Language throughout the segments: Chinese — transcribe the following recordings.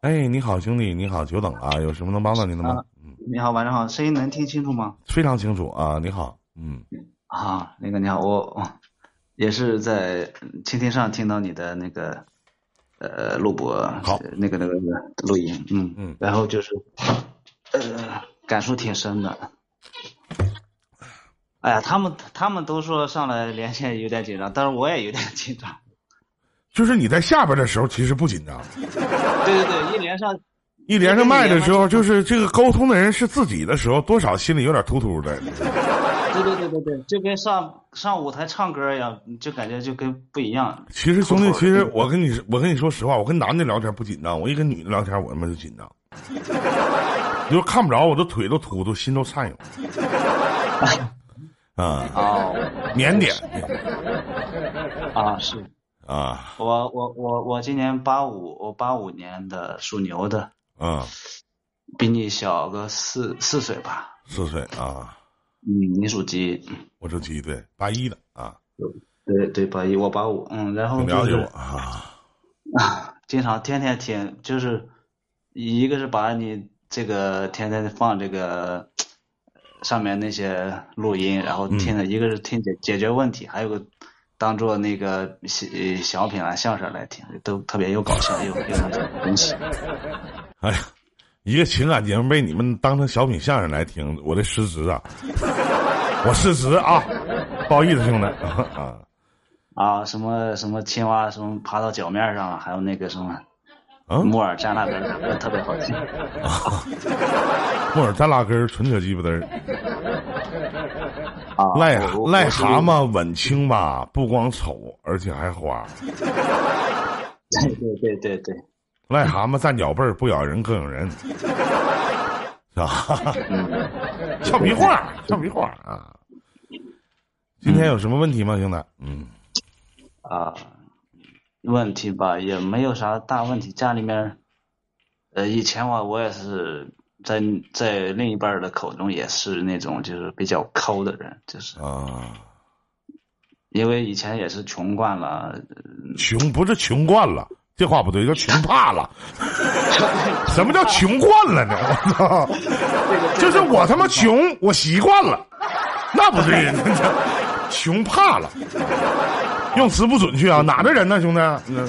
哎，你好，兄弟，你好，久等了啊，有什么能帮到您的吗？嗯，你好，晚上好，声音能听清楚吗？非常清楚啊，你好，嗯，啊，那个你好，我我也是在蜻蜓上听到你的那个呃录播，好那个那个那个录音，嗯嗯然后就是呃感触挺深的。哎呀，他们他们都说上来连线有点紧张，但是我也有点紧张。就是你在下边的时候其实不紧张，对对对，一连上一连上麦的时候，就是这个沟通的人是自己的时候，多少心里有点突突的。对对对对对，就跟上上舞台唱歌一样，就感觉就跟不一样。其实兄弟，其实我跟你我跟你说实话，我跟男的聊天不紧张，我一跟女的聊天我他妈就紧张，你 就看不着，我的腿都突突，心都颤悠。啊，啊腼腆。啊，是啊。我我我我今年八五，我八五年的，属牛的，啊，比你小个四四岁吧。四岁啊，嗯，你属鸡，我属鸡，对，八一的啊，对对，八一，我八五，嗯，然后就是了解我啊。啊，经常天天听，就是一个是把你这个天天放这个上面那些录音，然后听的，一个是听解解决问题，还有个当做那个小小品啊相声来听，都特别又搞笑，又又那种东西。哎呀，一个情感节目被你们当成小品相声来听，我的失职啊！我失职啊！不好意思，兄弟 啊。啊，什么什么青蛙，什么爬到脚面上了，还有那个什么啊木耳扎那根儿，特别好听。木耳扎拉根儿，纯扯鸡巴嘚儿。啊，癞我癞蛤。蟆吻青蛙，不光丑，而且还花。对对对对对，癞蛤蟆占脚背儿，不咬人更咬人，是吧？俏皮话，俏皮话啊！今天有什么问题吗，兄弟？嗯啊，问题吧也没有啥大问题，家里面，呃，以前我我也是在在另一半的口中也是那种就是比较抠的人，就是啊，因为以前也是穷惯了，穷不是穷惯了，这话不对，叫穷怕了。什么叫穷惯了呢？我操！就是我他妈穷，我习惯了，那不对，穷怕了。用词不准确啊，哪的人呢，兄弟？嗯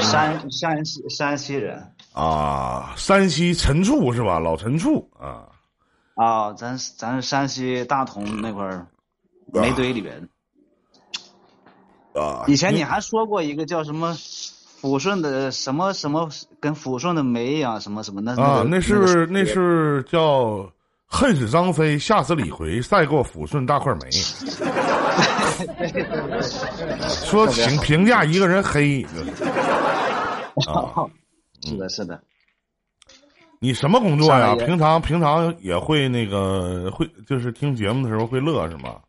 山山西山西人啊，山西陈醋是吧？老陈醋啊，啊，咱咱山西大同那块儿煤堆里边。啊，以前你还说过一个叫什么抚顺的什么什么，跟抚顺的煤一样，什么什么那啊，那那是那是叫恨死张飞，吓死李逵，赛过抚顺大块煤。说评评价一个人黑啊，是的，是的。你什么工作呀？平常平常也会那个会，就是听节目的时候会乐是吗？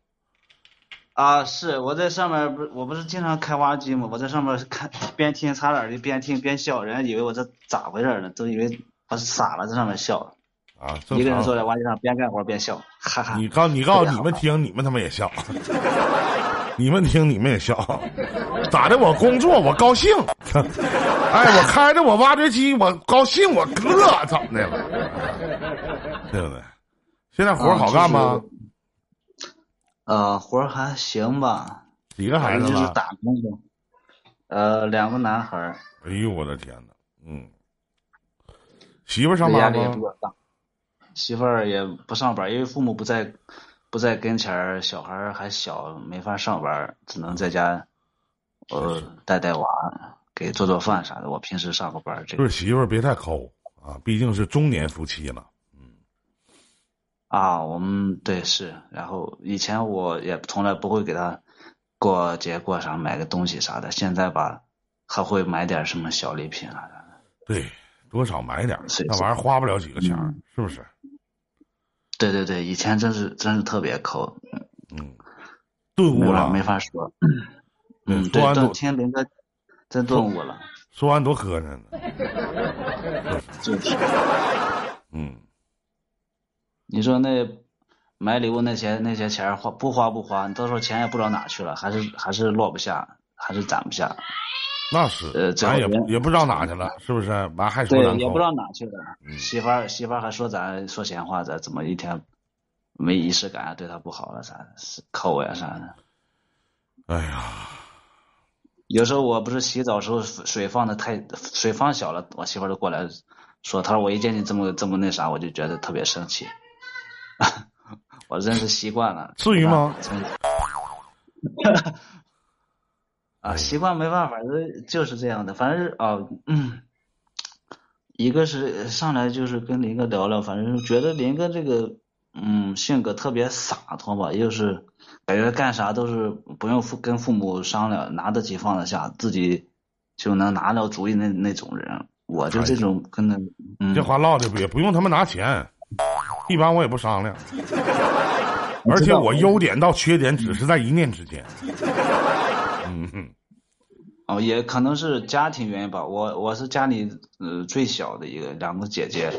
啊，是我在上面不是我不是经常开挖机吗？我在上面看边听擦耳机边听边笑，人家以为我这咋回事呢？都以为我是傻了，在上面笑。啊，正一个人坐。在挖机上边干活边笑，哈哈。你告你告诉你们听，你们他妈也笑，你们听你们也笑，咋的？我工作我高兴，哎，我开着我挖掘机我高兴我乐，怎么的了？对不对？现在活儿好干吗？呃，活儿还行吧，几个孩子就是？打工的。呃，两个男孩儿，哎呦我的天哪！嗯，媳妇上班吗力也比？较大。媳妇儿也不上班，因为父母不在，不在跟前儿，小孩儿还小，没法上班，只能在家，呃，带带娃，给做做饭啥的。我平时上个班儿，这个就是媳妇儿别太抠啊，毕竟是中年夫妻了。嗯啊，我们对是，然后以前我也从来不会给他过节过啥买个东西啥的，现在吧，还会买点什么小礼品啊。对，多少买点儿，那玩意儿花不了几个钱儿嗯，是不是？对对对，以前真是真是特别抠，嗯，顿悟了，没法说。嗯，对，都说完多听林哥真顿悟了，说完多磕碜呢。就是嗯，你说那买礼物那些那些钱花不花不花，你到时候钱也不知道哪去了，还是还是落不下，还是攒不下。那是，呃，咱也也不知道哪去了，是不是？完还说对，也不知道哪去了。媳妇儿媳妇儿还说咱说闲话，咱怎么一天没仪式感，对她不好了啥的，抠呀啥的。哎呀，有时候我不是洗澡时候水放的太水放小了，我媳妇儿就过来说，她说我一见你这么这么那啥，我就觉得特别生气。我真是习惯了，至于吗？啊，习惯没办法，就是这样的。反正啊，嗯，一个是上来就是跟林哥聊聊，反正觉得林哥这个嗯性格特别洒脱吧，又是感觉干啥都是不用父跟父母商量，拿得起放得下，自己就能拿到主意那那种人。我就这种跟那，这话唠的也不用他们拿钱。一般我也不商量，而且我优点到缺点只是在一念之间。嗯哼，哦，也可能是家庭原因吧。我我是家里呃最小的一个，两个姐姐，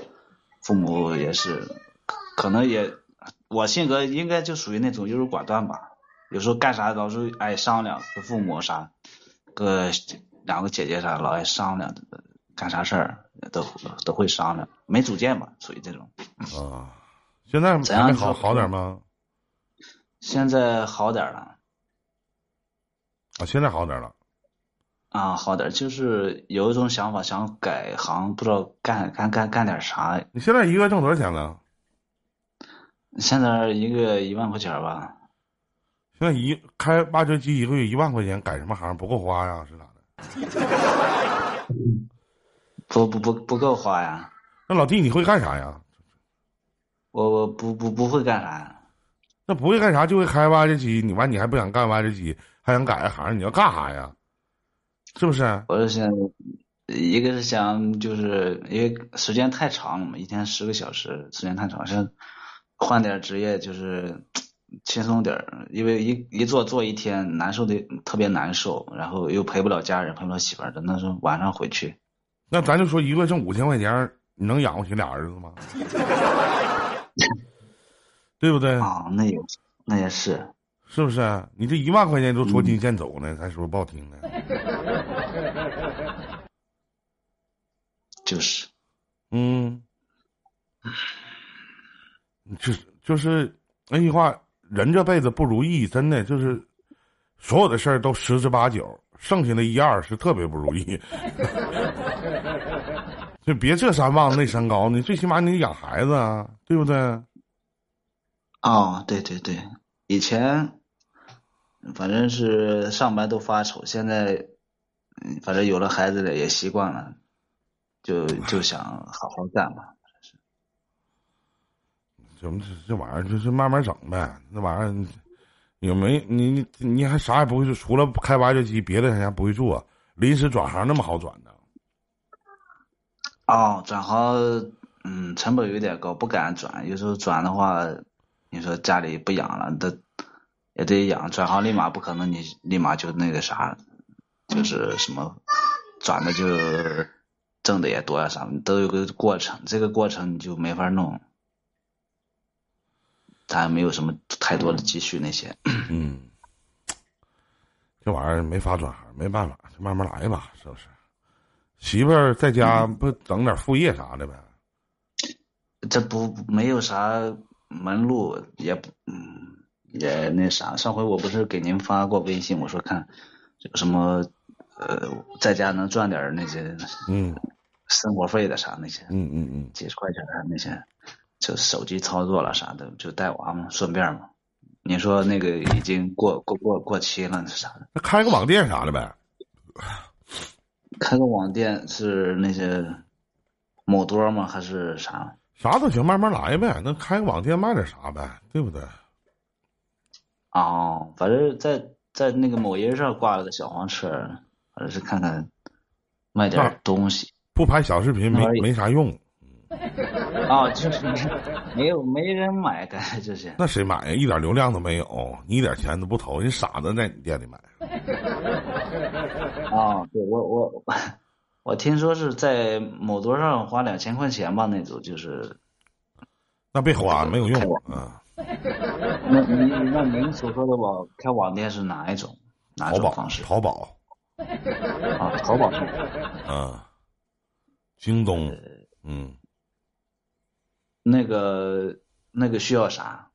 父母也是，可能也我性格应该就属于那种优柔寡断吧。有时候干啥老是爱商量，跟父母啥，个两个姐姐啥老爱商量，干啥事儿都都会商量，没主见吧，属于这种。啊，现在还没好好点吗？现在好点了。啊，现在好点了。啊，好点，就是有一种想法，想改行，不知道干干干干点啥。你现在一个月挣多少钱了？现在一个月一万块钱吧。现在一开挖掘机一个月一万块钱，改什么行不够花呀？是咋的？不不不不够花呀。那老弟，你会干啥呀？我我不不不会干啥。那不会干啥就会开挖掘机，你完你还不想干挖掘机，还想改行，你要干啥呀？是不是？我是想，一个是想，就是因为时间太长了嘛，一天十个小时，时间太长，想换点职业，就是轻松点儿。因为一一坐坐一天，难受的特别难受，然后又陪不了家人，陪不了媳妇儿的，那是晚上回去。那咱就说一个月挣五千块钱，你能养活起俩儿子吗？对不对？啊，那也那也是，是不是？你这一万块钱都捉襟见肘呢，还说不好听的。就是，嗯，就就是那句话，人这辈子不如意，真的就是所有的事儿都十之八九，剩下的一二是特别不如意。就别这山望那山高，你最起码你得养孩子啊，对不对？哦，对对对，以前反正是上班都发愁，现在反正有了孩子了也习惯了，就就想好好干吧。怎么这这玩意儿就是慢慢整呗？那玩意儿有没你你你还啥也不会做，除了开挖掘机，别的人家不会做。临时转行那么好转呢？哦，转行嗯，成本有点高，不敢转。有时候转的话。你说家里不养了，得也得养，转行立马不可能，你立马就那个啥，就是什么转的就挣的也多呀啥，都有个过程，这个过程你就没法弄，咱没有什么太多的积蓄那些。嗯，这玩意儿没法转行，没办法，就慢慢来吧，是不是？媳妇儿在家不整点副业啥的呗？这不没有啥。门路也不，嗯，也那啥。上回我不是给您发过微信，我说看有什么，呃，在家能赚点那些，嗯，生活费的啥那些，嗯嗯嗯，几十块钱的那些，就手机操作了啥的，就带娃嘛，顺便嘛。你说那个已经过过过过期了是啥的？那开个网店啥的呗？开个网店是那些某多吗？还是啥？啥都行，慢慢来呗。那开个网店卖点啥呗，对不对？哦，反正在在那个某音上挂了个小黄车，反正是看看卖点东西。不拍小视频没没啥用。啊，就是 没有没人买，感觉这些。那谁买呀？一点流量都没有，你一点钱都不投，人傻子在你店里买。啊，对我我。我听说是在某多上花两千块钱吧，那种就是，那别花，没有用啊。那您那您所说的网开网店是哪一种？哪种方式？淘宝。啊，淘宝上。啊，京东，嗯，那个那个需要啥？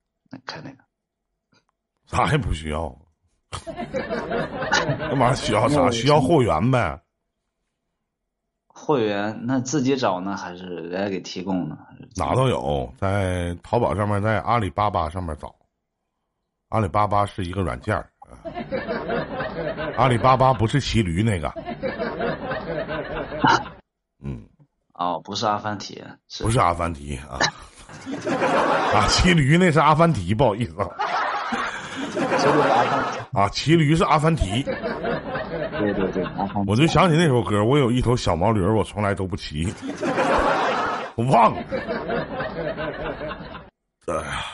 开那个？啥也不需要。干嘛需要啥？需要货源呗。会员那自己找呢，还是人家给提供呢？哪都有，在淘宝上面，在阿里巴巴上面找。阿里巴巴是一个软件儿，阿里巴巴不是骑驴那个。嗯。哦，不是阿凡提，不是阿凡提啊。啊，骑驴那是阿凡提，不好意思。啊，骑驴是阿凡提。对对对，我就想起那首歌，我有一头小毛驴，我从来都不骑。我忘了。哎呀。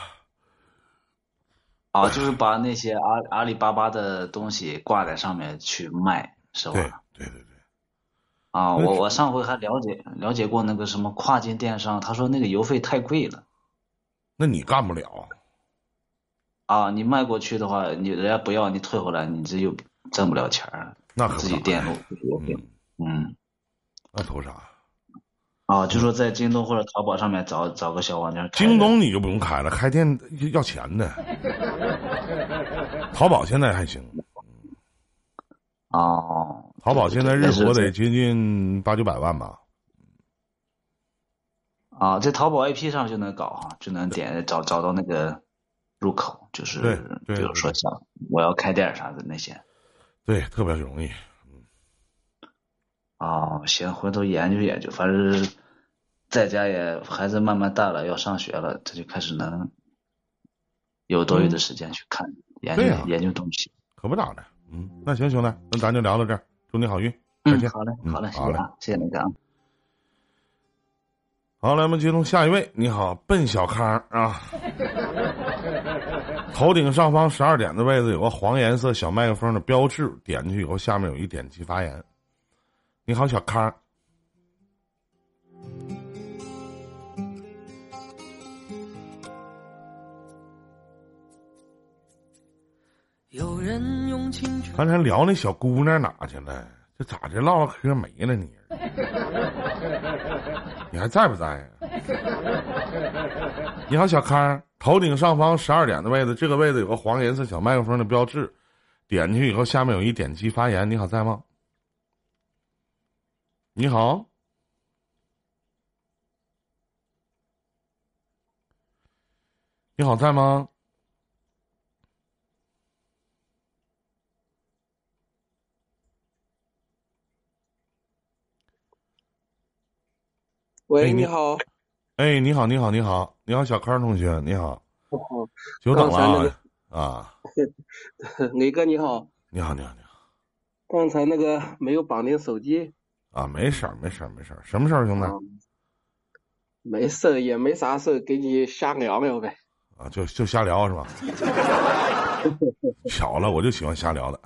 啊，就是把那些阿阿里巴巴的东西挂在上面去卖，是吧？对对对对。啊，我我上回还了解了解过那个什么跨境电商，他说那个邮费太贵了。那你干不了。啊，你卖过去的话，你人家不要，你退回来，你这又挣不了钱儿。那可自己电路嗯。那图啥？啊，就说在京东或者淘宝上面找找个小网店。京东你就不用开了，开店要钱的。淘宝现在还行。哦。淘宝现在日活得接近八九百万吧。啊，在淘宝 APP 上就能搞哈，就能点找找到那个入口，就是比如说像我要开店啥的那些。对，特别容易。哦，行，回头研究研究，反正在家也孩子慢慢大了，要上学了，他就开始能有多余的时间去看研究研究东西。可不咋的，嗯，那行，兄弟，那咱就聊到这儿，祝你好运，再见。好嘞，好嘞，好嘞，谢谢那个啊。好，来，我们接通下一位。你好，笨小康啊，头顶上方十二点的位置有个黄颜色小麦克风的标志，点进去以后，下面有一点击发言。你好，小康。有人用青春。刚才聊那小姑娘哪去了？这咋的？唠唠嗑没了你？你还在不在呀？你好，小康。头顶上方十二点的位置，这个位置有个黄颜色小麦克风的标志，点进去以后，下面有一点击发言。你好，在吗？你好，你好，在吗？喂，你好。哎，你好，你好，你好，你好，小康同学，你好。久等了啊。磊 哥，你好。你好，你好，你好。刚才那个没有绑定手机。啊，没事儿，没事儿，没事儿，什么事儿，兄弟？没事儿，也没啥事儿，给你瞎聊聊呗。啊，就就瞎聊是吧？巧了，我就喜欢瞎聊的。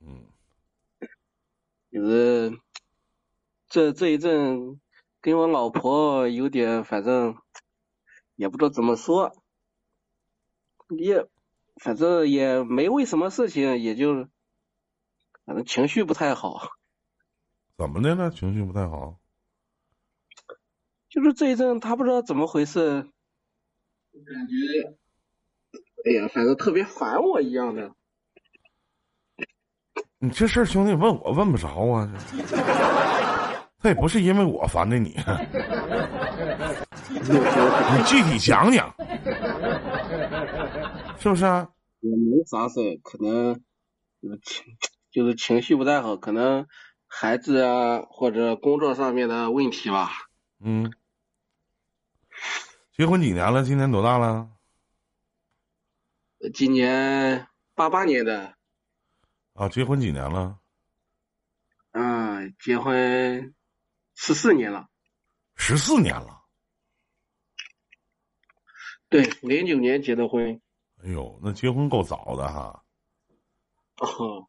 嗯，就是这这一阵跟我老婆有点，反正也不知道怎么说，也反正也没为什么事情，也就。反正情绪不太好，怎么的呢？情绪不太好，就是这一阵他不知道怎么回事，感觉，哎呀，反正特别烦我一样的。你这事儿，兄弟问我问不着啊，他也不是因为我烦的你，你具体讲讲，是不是？啊也没啥事可能情。就是情绪不太好，可能孩子啊或者工作上面的问题吧。嗯。结婚几年了？今年多大了？今年八八年的。啊，结婚几年了？嗯，结婚十四年了。十四年了。对，零九年结的婚。哎呦，那结婚够早的哈。哦。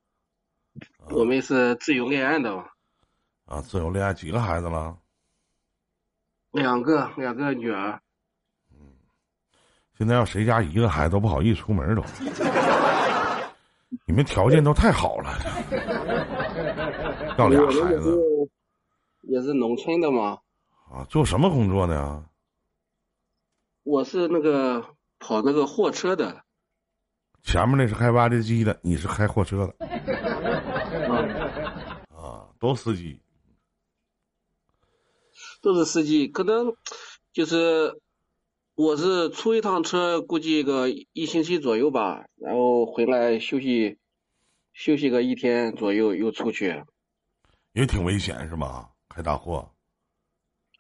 我们是自由恋爱的嘛？啊，自由恋爱几个孩子了？两个，两个女儿。嗯，现在要谁家一个孩子都不好意思出门都。你们条件都太好了，要俩孩子也是农村的嘛。啊，做什么工作呢？我是那个跑那个货车的。前面那是开挖掘机的，你是开货车的。啊，都司机。都是司机，可能就是我是出一趟车，估计个一星期左右吧，然后回来休息休息个一天左右，又出去。也挺危险是吧？开大货。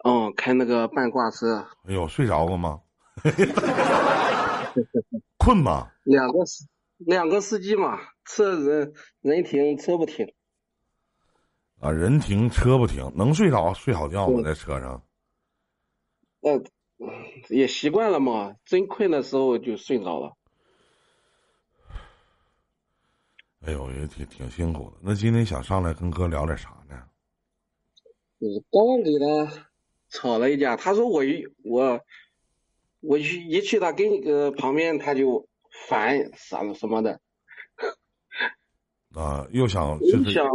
嗯，开那个半挂车。哎呦，睡着了吗？困吗？两个司两个司机嘛，车人人停车不停。啊，人停车不停，能睡着睡好觉吗？在车上？呃，也习惯了嘛，真困的时候就睡着了。哎呦，也挺挺辛苦的。那今天想上来跟哥聊点啥呢？就是刚给他吵了一架，他说我一我我去一去他跟呃旁边他就烦啥什么的。啊，又想就是想。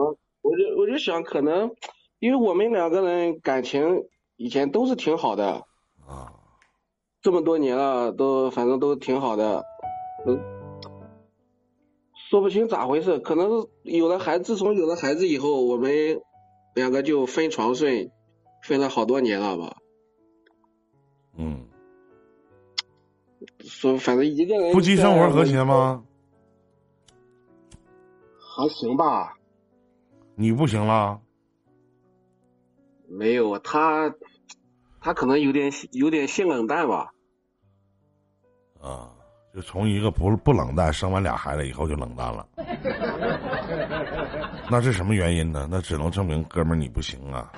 我就我就想，可能因为我们两个人感情以前都是挺好的啊，这么多年了，都反正都挺好的，嗯，说不清咋回事，可能有了孩，自从有了孩子以后，我们两个就分床睡，分了好多年了吧。嗯，说反正一个人夫妻生活和谐吗？还行吧。你不行了？没有他，他可能有点有点性冷淡吧。啊，就从一个不不冷淡，生完俩孩子以后就冷淡了。那是什么原因呢？那只能证明哥们儿你不行啊。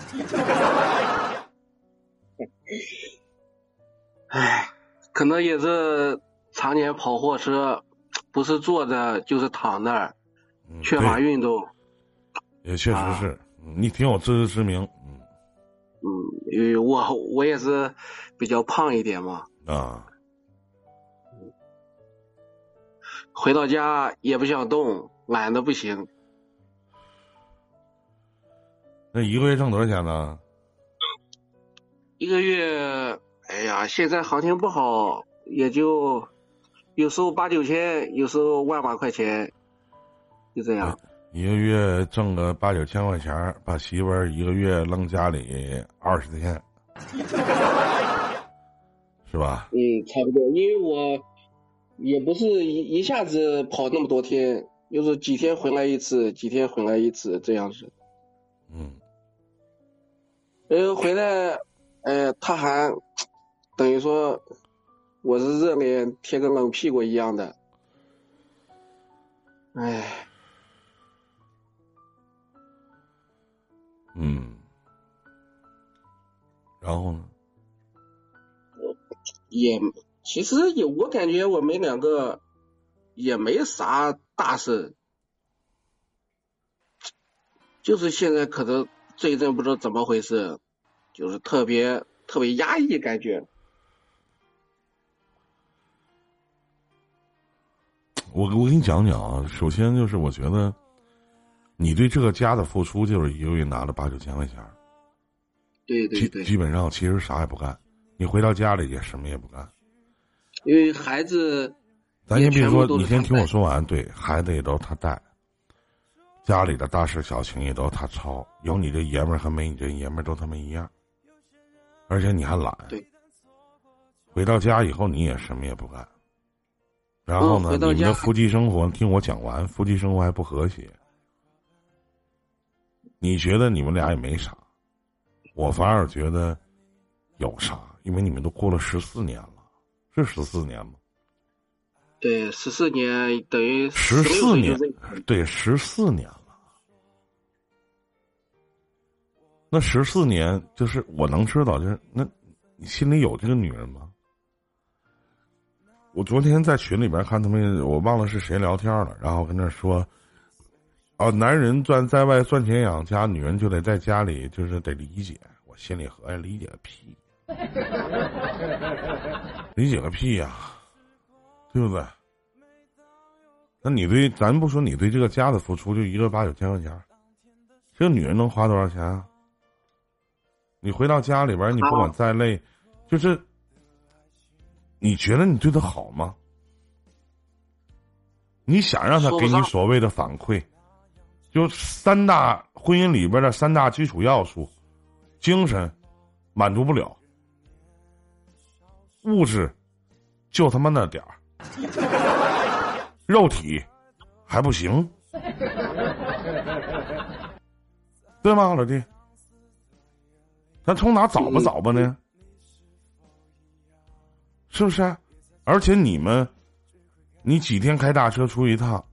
唉，可能也是常年跑货车，不是坐着就是躺那儿，缺乏运动。也确实是，你挺有自知之明，嗯，嗯，因为我我也是比较胖一点嘛，啊，回到家也不想动，懒得不行。那一个月挣多少钱呢？一个月，哎呀，现在行情不好，也就有时候八九千，有时候万把块钱，就这样。一个月挣个八九千块钱，把媳妇儿一个月扔家里二十天，是吧？嗯，差不多。因为我也不是一一下子跑那么多天，就是几天回来一次，几天回来一次这样子。嗯。呃，回来，呃，他还等于说我是热脸贴个冷屁股一样的，哎。嗯，然后呢？也其实也，我感觉我们两个也没啥大事，就是现在可能这一阵不知道怎么回事，就是特别特别压抑感觉。我我给你讲讲啊，首先就是我觉得。你对这个家的付出就是一个月拿了八九千块钱，对对对，基本上其实啥也不干，你回到家里也什么也不干，因为孩子，咱先别说，你先听我说完。对孩子也都他带，家里的大事小情也都他操，有你这爷们儿和没你这爷们儿都他妈一样，而且你还懒。对，回到家以后你也什么也不干，然后呢，你们的夫妻生活听我讲完，夫妻生活还不和谐。你觉得你们俩也没啥，我反而觉得有啥，因为你们都过了十四年了，是十四年吗？对，十四年等于十四年，对，十四年了。那十四年就是我能知道，就是那你心里有这个女人吗？我昨天在群里边看他们，我忘了是谁聊天了，然后跟那说。啊，男人赚在外赚钱养家，女人就得在家里，就是得理解。我心里合计，理解个屁，理解个屁呀，对不对？那你对咱不说你对这个家的付出，就一个八九千块钱，这个女人能花多少钱啊？你回到家里边，你不管再累，就是你觉得你对她好吗？你想让她给你所谓的反馈，就三大婚姻里边的三大基础要素：精神满足不了，物质就他妈那点儿。肉体还不行，对吗，老弟？咱从哪找吧找吧呢？是不是？而且你们，你几天开大车出一趟，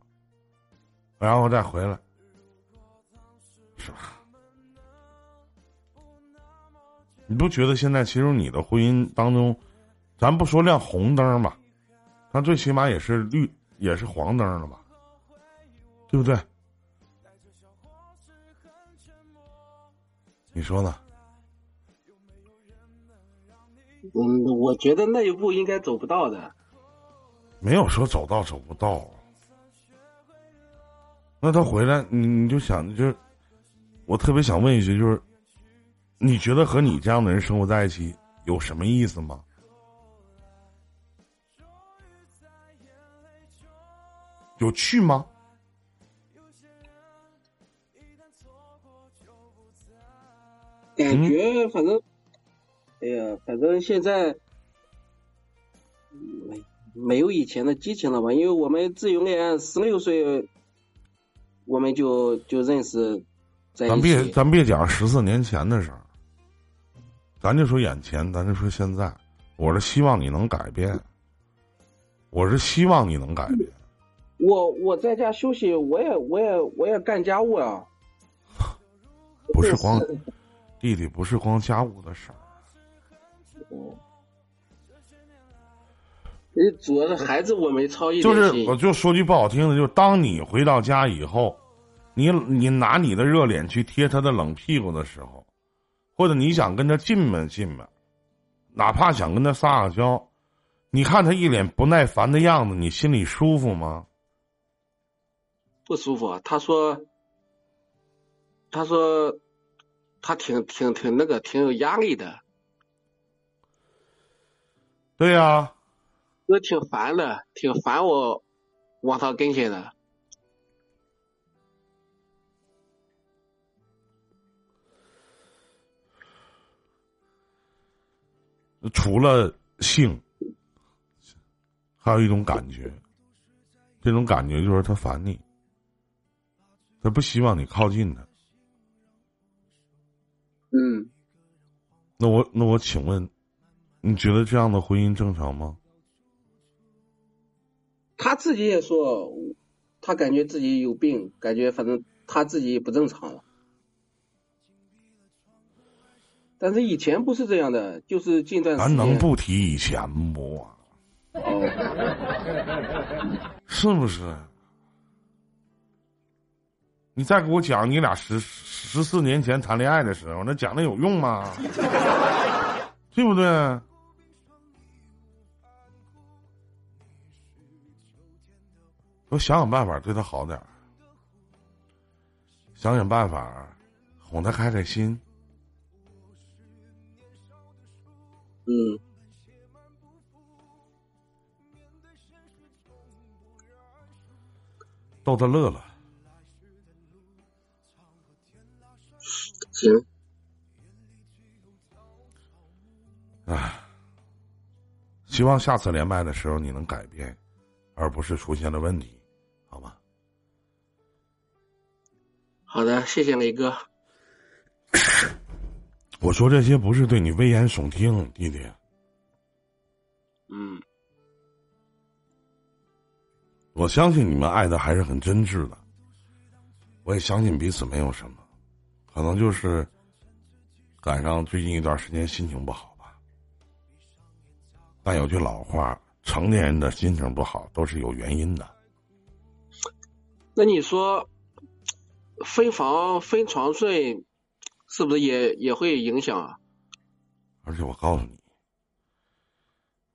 然后再回来，是吧？你不觉得现在其实你的婚姻当中，咱不说亮红灯吧，那最起码也是绿。也是黄灯了吧，对不对？你说呢？嗯，我觉得那一步应该走不到的。没有说走到走不到。那他回来，你你就想，就是我特别想问一句，就是你觉得和你这样的人生活在一起有什么意思吗？有趣吗？感觉反正，哎呀，反正现在没没有以前的激情了吧？因为我们自由恋爱，十六岁我们就就认识在咱别咱别讲十四年前的事儿，咱就说眼前，咱就说现在。我是希望你能改变，我是希望你能改变。我我在家休息，我也我也我也干家务啊。不是光 弟弟，不是光家务的事儿。哦。你主要是孩子，我没操一点就是，我就说句不好听的，就是当你回到家以后，你你拿你的热脸去贴他的冷屁股的时候，或者你想跟他近门近门，哪怕想跟他撒个娇，你看他一脸不耐烦的样子，你心里舒服吗？不舒服，他说，他说，他挺挺挺那个，挺有压力的。对呀，我挺烦的，挺烦我往他跟前的。除了性，还有一种感觉，这种感觉就是他烦你。他不希望你靠近他。嗯。那我那我请问，你觉得这样的婚姻正常吗？他自己也说，他感觉自己有病，感觉反正他自己不正常了。但是以前不是这样的，就是近段时间。咱能不提以前不？哦。是不是？你再给我讲你俩十十四年前谈恋爱的时候，那讲的有用吗？对不对？我想想办法对他好点儿想想办法哄他开开心。嗯。逗他乐乐。行。唉，希望下次连麦的时候你能改变，而不是出现了问题，好吗？好的，谢谢雷哥。我说这些不是对你危言耸听，弟弟。嗯。我相信你们爱的还是很真挚的，我也相信彼此没有什么。可能就是赶上最近一段时间心情不好吧，但有句老话，成年人的心情不好都是有原因的。那你说分房分床睡，是不是也也会影响啊？而且我告诉你，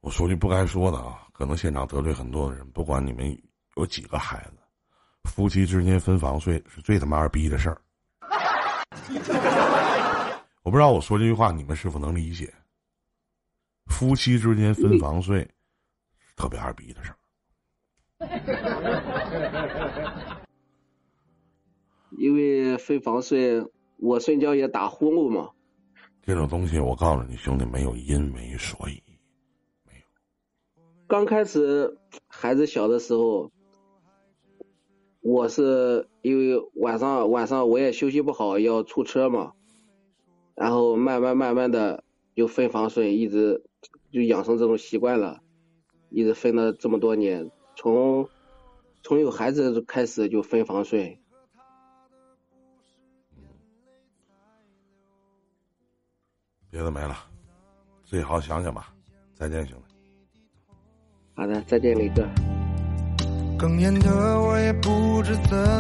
我说句不该说的啊，可能现场得罪很多的人，不管你们有几个孩子，夫妻之间分房睡是最他妈二逼的事儿。我不知道我说这句话你们是否能理解？夫妻之间分房 睡，特别二逼的事儿。因为分房睡，我睡觉也打呼噜嘛。这种东西，我告诉你，兄弟，没有因为所以，没有。刚开始孩子小的时候，我是因为晚上晚上我也休息不好，要出车嘛，然后慢慢慢慢的就分房睡，一直就养成这种习惯了，一直分了这么多年，从从有孩子开始就分房睡。别的没了，自己好好想想吧。再见，兄弟。好的，再见，李哥。哽咽的我也不知怎。